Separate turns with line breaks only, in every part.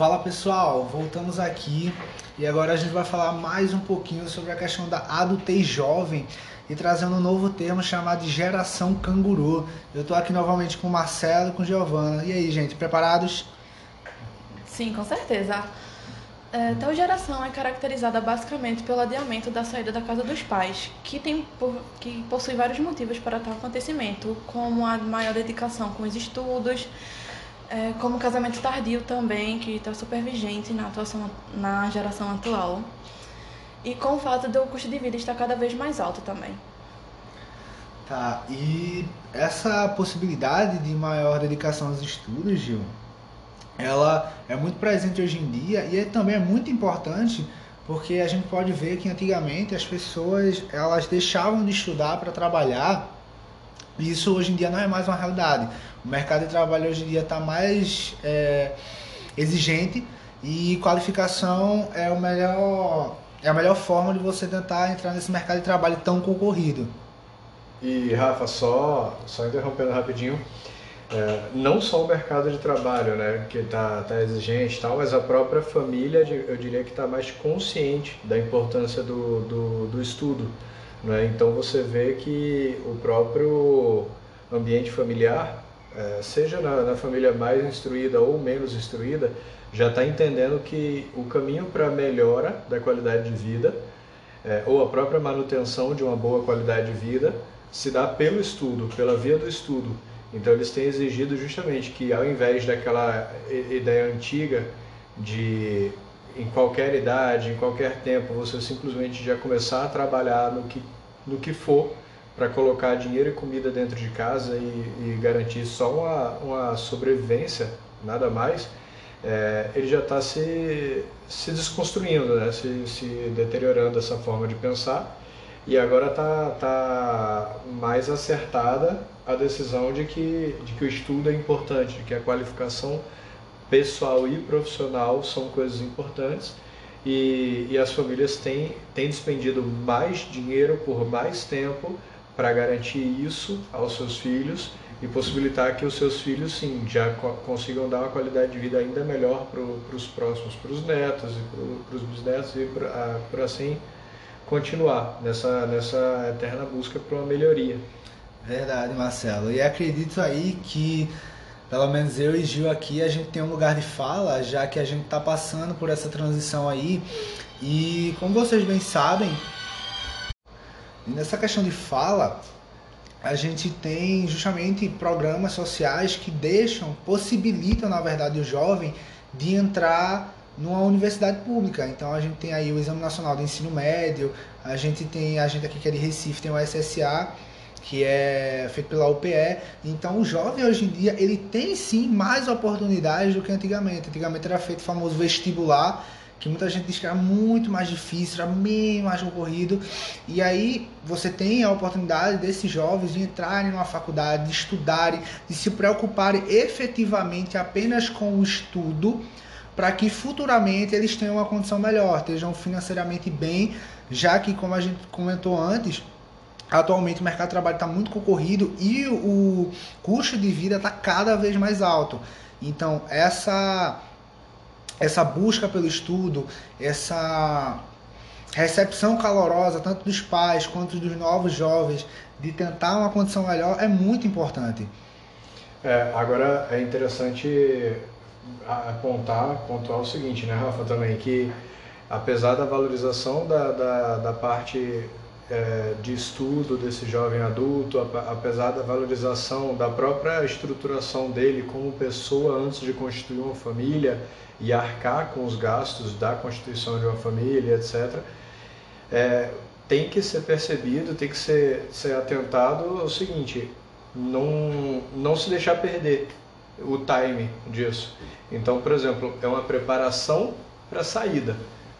Fala pessoal, voltamos aqui e agora a gente vai falar mais um pouquinho sobre a questão da adultez jovem e trazendo um novo termo chamado de geração canguru. Eu estou aqui novamente com o Marcelo e com Giovana. E aí, gente, preparados?
Sim, com certeza. É, tal geração é caracterizada basicamente pelo adiamento da saída da casa dos pais, que, tem, que possui vários motivos para tal acontecimento, como a maior dedicação com os estudos, é, como casamento tardio também, que está super vigente na, atuação, na geração atual. E com o fato do custo de vida estar cada vez mais alto também.
Tá, e essa possibilidade de maior dedicação aos estudos, Gil, ela é muito presente hoje em dia e é, também é muito importante porque a gente pode ver que antigamente as pessoas elas deixavam de estudar para trabalhar e isso hoje em dia não é mais uma realidade. O mercado de trabalho hoje em dia está mais é, exigente e qualificação é, o melhor, é a melhor forma de você tentar entrar nesse mercado de trabalho tão concorrido.
E Rafa, só, só interrompendo rapidinho, é, não só o mercado de trabalho, né, que está tá exigente e tal, mas a própria família, eu diria que está mais consciente da importância do, do, do estudo. Né? Então você vê que o próprio ambiente familiar, é, seja na, na família mais instruída ou menos instruída, já está entendendo que o caminho para a melhora da qualidade de vida, é, ou a própria manutenção de uma boa qualidade de vida, se dá pelo estudo, pela via do estudo. Então eles têm exigido justamente que ao invés daquela ideia antiga de em qualquer idade, em qualquer tempo, você simplesmente já começar a trabalhar no que, no que for para colocar dinheiro e comida dentro de casa e, e garantir só uma, uma sobrevivência, nada mais, é, ele já está se, se desconstruindo, né? se, se deteriorando essa forma de pensar e agora está tá mais acertada a decisão de que, de que o estudo é importante, de que a qualificação pessoal e profissional são coisas importantes e, e as famílias têm, têm despendido mais dinheiro por mais tempo para garantir isso aos seus filhos e possibilitar que os seus filhos sim já consigam dar uma qualidade de vida ainda melhor para os próximos, para os netos e para os bisnetos e para assim continuar nessa, nessa eterna busca por uma melhoria.
Verdade, Marcelo. E acredito aí que, pelo menos eu e Gil aqui, a gente tem um lugar de fala, já que a gente está passando por essa transição aí. E como vocês bem sabem, nessa questão de fala, a gente tem justamente programas sociais que deixam, possibilitam, na verdade, o jovem de entrar numa universidade pública. Então a gente tem aí o Exame Nacional de Ensino Médio, a gente tem a gente aqui que é de Recife, tem o SSA, que é feito pela UPE. Então o jovem hoje em dia, ele tem sim mais oportunidades do que antigamente. Antigamente era feito o famoso vestibular, que muita gente diz que era muito mais difícil, era bem mais concorrido. E aí você tem a oportunidade desses jovens de entrarem numa faculdade, de estudarem, de se preocuparem efetivamente apenas com o estudo para que futuramente eles tenham uma condição melhor, estejam financeiramente bem, já que, como a gente comentou antes, atualmente o mercado de trabalho está muito concorrido e o custo de vida está cada vez mais alto. Então, essa, essa busca pelo estudo, essa recepção calorosa, tanto dos pais quanto dos novos jovens, de tentar uma condição melhor, é muito importante.
É, agora é interessante apontar, pontuar o seguinte, né, Rafa, também, que apesar da valorização da, da, da parte é, de estudo desse jovem adulto, apesar da valorização da própria estruturação dele como pessoa antes de constituir uma família e arcar com os gastos da constituição de uma família, etc., é, tem que ser percebido, tem que ser, ser atentado ao seguinte, não, não se deixar perder o time disso. Então, por exemplo, é uma preparação para saída,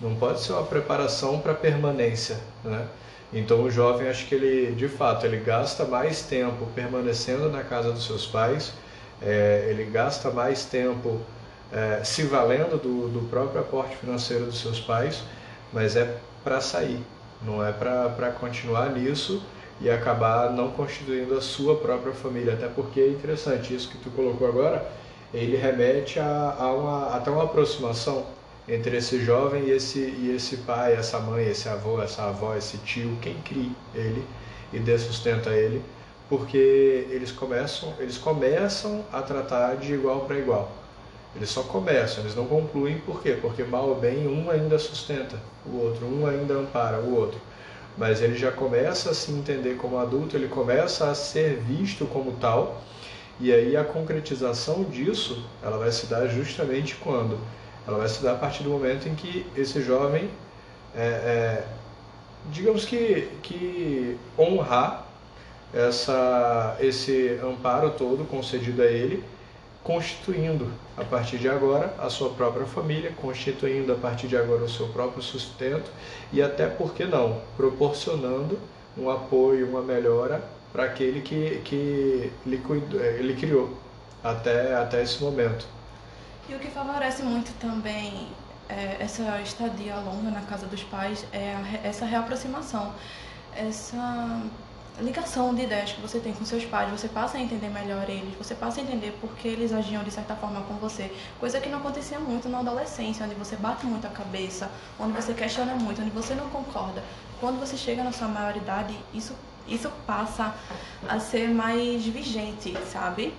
não pode ser uma preparação para permanência, né? Então o jovem acho que ele, de fato, ele gasta mais tempo permanecendo na casa dos seus pais, é, ele gasta mais tempo é, se valendo do, do próprio aporte financeiro dos seus pais, mas é para sair, não é para continuar nisso e acabar não constituindo a sua própria família. Até porque é interessante isso que tu colocou agora, ele remete a, a uma, até uma aproximação entre esse jovem e esse, e esse pai, essa mãe, esse avô, essa avó, esse tio, quem cria ele e dê sustenta ele, porque eles começam, eles começam a tratar de igual para igual. Eles só começam, eles não concluem por quê? Porque mal ou bem um ainda sustenta o outro, um ainda ampara o outro. Mas ele já começa a se entender como adulto, ele começa a ser visto como tal, e aí a concretização disso, ela vai se dar justamente quando ela vai se dar a partir do momento em que esse jovem, é, é, digamos que, que honrar essa, esse amparo todo concedido a ele, constituindo a partir de agora a sua própria família, constituindo a partir de agora o seu próprio sustento e até, por que não, proporcionando um apoio, uma melhora para aquele que, que ele, cuidou, ele criou até, até esse momento.
E o que favorece muito também é, essa estadia longa na casa dos pais é a, essa reaproximação, essa ligação de ideias que você tem com seus pais, você passa a entender melhor eles, você passa a entender por que eles agiam de certa forma com você, coisa que não acontecia muito na adolescência, onde você bate muito a cabeça, onde você questiona muito, onde você não concorda. Quando você chega na sua maioridade, isso, isso passa a ser mais vigente, sabe?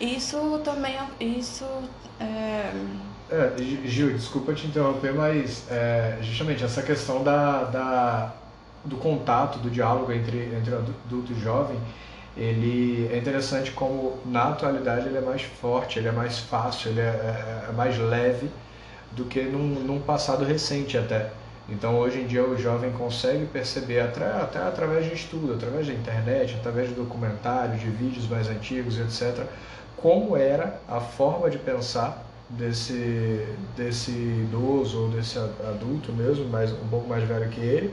Isso também, isso é...
É, Gil, desculpa te interromper, mas é, justamente essa questão da, da, do contato, do diálogo entre, entre adulto e jovem, ele é interessante como na atualidade ele é mais forte, ele é mais fácil, ele é, é, é mais leve do que num, num, passado recente até. Então hoje em dia o jovem consegue perceber até, até através de estudo, através da internet, através de documentários, de vídeos mais antigos, etc como era a forma de pensar desse, desse idoso ou desse adulto mesmo, mas um pouco mais velho que ele,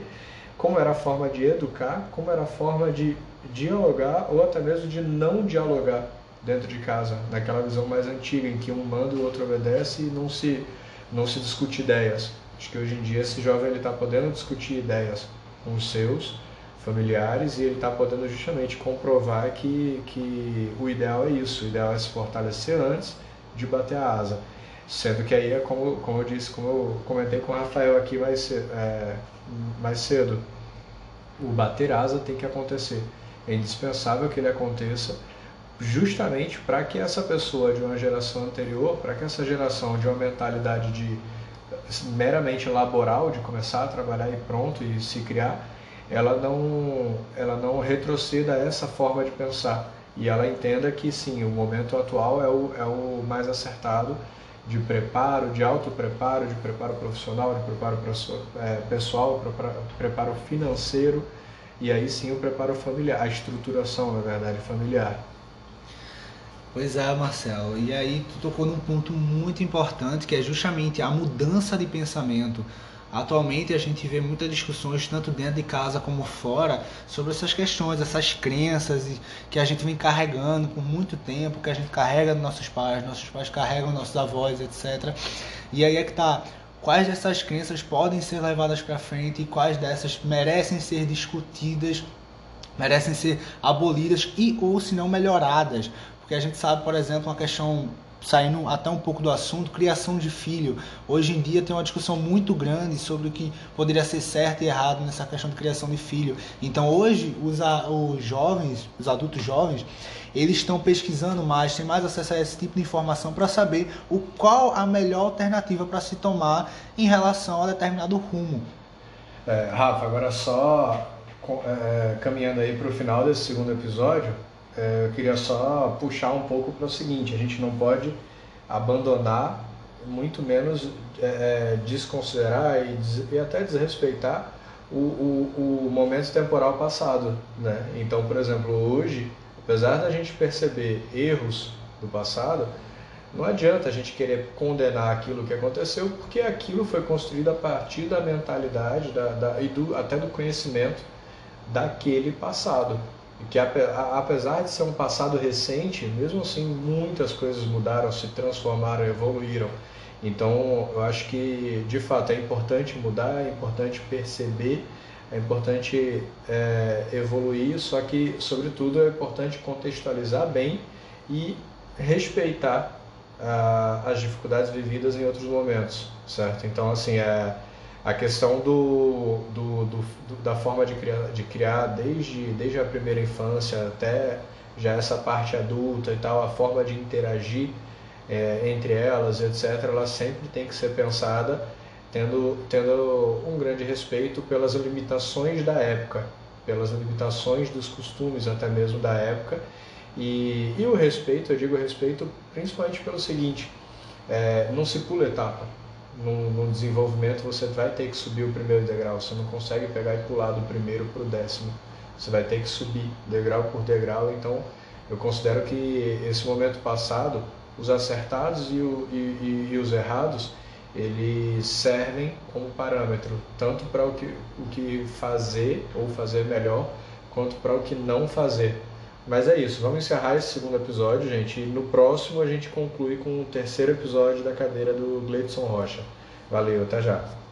como era a forma de educar, como era a forma de dialogar ou até mesmo de não dialogar dentro de casa, naquela visão mais antiga em que um manda e o outro obedece e não se não se discute ideias. Acho que hoje em dia esse jovem ele está podendo discutir ideias com os seus familiares e ele está podendo justamente comprovar que, que o ideal é isso, o ideal é se fortalecer antes de bater a asa. Sendo que aí é como, como eu disse, como eu comentei com o Rafael aqui mais cedo, é, mais cedo o bater asa tem que acontecer. É indispensável que ele aconteça justamente para que essa pessoa de uma geração anterior, para que essa geração de uma mentalidade de meramente laboral, de começar a trabalhar e pronto e se criar, ela não, ela não retroceda essa forma de pensar e ela entenda que sim, o momento atual é o, é o mais acertado de preparo, de auto-preparo, de preparo profissional, de preparo é, pessoal, preparo financeiro e aí sim o preparo familiar, a estruturação, na verdade, familiar.
Pois é, Marcelo. E aí tu tocou num ponto muito importante que é justamente a mudança de pensamento. Atualmente a gente vê muitas discussões, tanto dentro de casa como fora, sobre essas questões, essas crenças que a gente vem carregando por muito tempo, que a gente carrega dos nossos pais, nossos pais carregam nossos avós, etc. E aí é que tá. Quais dessas crenças podem ser levadas para frente e quais dessas merecem ser discutidas, merecem ser abolidas e ou se não melhoradas? Porque a gente sabe, por exemplo, uma questão saindo até um pouco do assunto, criação de filho. Hoje em dia tem uma discussão muito grande sobre o que poderia ser certo e errado nessa questão de criação de filho. Então hoje os, os jovens, os adultos jovens, eles estão pesquisando mais, têm mais acesso a esse tipo de informação para saber o qual a melhor alternativa para se tomar em relação a determinado rumo.
É, Rafa, agora só é, caminhando aí para o final desse segundo episódio, eu queria só puxar um pouco para o seguinte: a gente não pode abandonar, muito menos é, desconsiderar e, des, e, até desrespeitar o, o, o, momento temporal passado. Né? Então, por exemplo, hoje, apesar da gente perceber erros do passado, não adianta a gente querer condenar aquilo que aconteceu, porque aquilo foi construído a partir da mentalidade da, da, e do, até do conhecimento daquele passado que apesar de ser um passado recente, mesmo assim muitas coisas mudaram, se transformaram, evoluíram. Então eu acho que de fato é importante mudar, é importante perceber, é importante é, evoluir, só que sobretudo é importante contextualizar bem e respeitar ah, as dificuldades vividas em outros momentos, certo? Então, assim, é a questão do, do, do, do, da forma de criar, de criar desde, desde a primeira infância até já essa parte adulta e tal, a forma de interagir é, entre elas, etc., ela sempre tem que ser pensada tendo, tendo um grande respeito pelas limitações da época, pelas limitações dos costumes até mesmo da época. E, e o respeito, eu digo respeito principalmente pelo seguinte, é, não se pula etapa. No, desenvolvimento você vai ter que subir o primeiro degrau, você não consegue pegar e pular do primeiro para o décimo. Você vai ter que subir degrau por degrau, então eu considero que esse momento passado, os acertados e, o, e, e, e os errados, eles servem como parâmetro, tanto para o que, o que fazer ou fazer melhor, quanto para o que não fazer. Mas é isso, vamos encerrar esse segundo episódio, gente, e no próximo a gente conclui com o terceiro episódio da cadeira do Gleidson Rocha. Valeu, até já!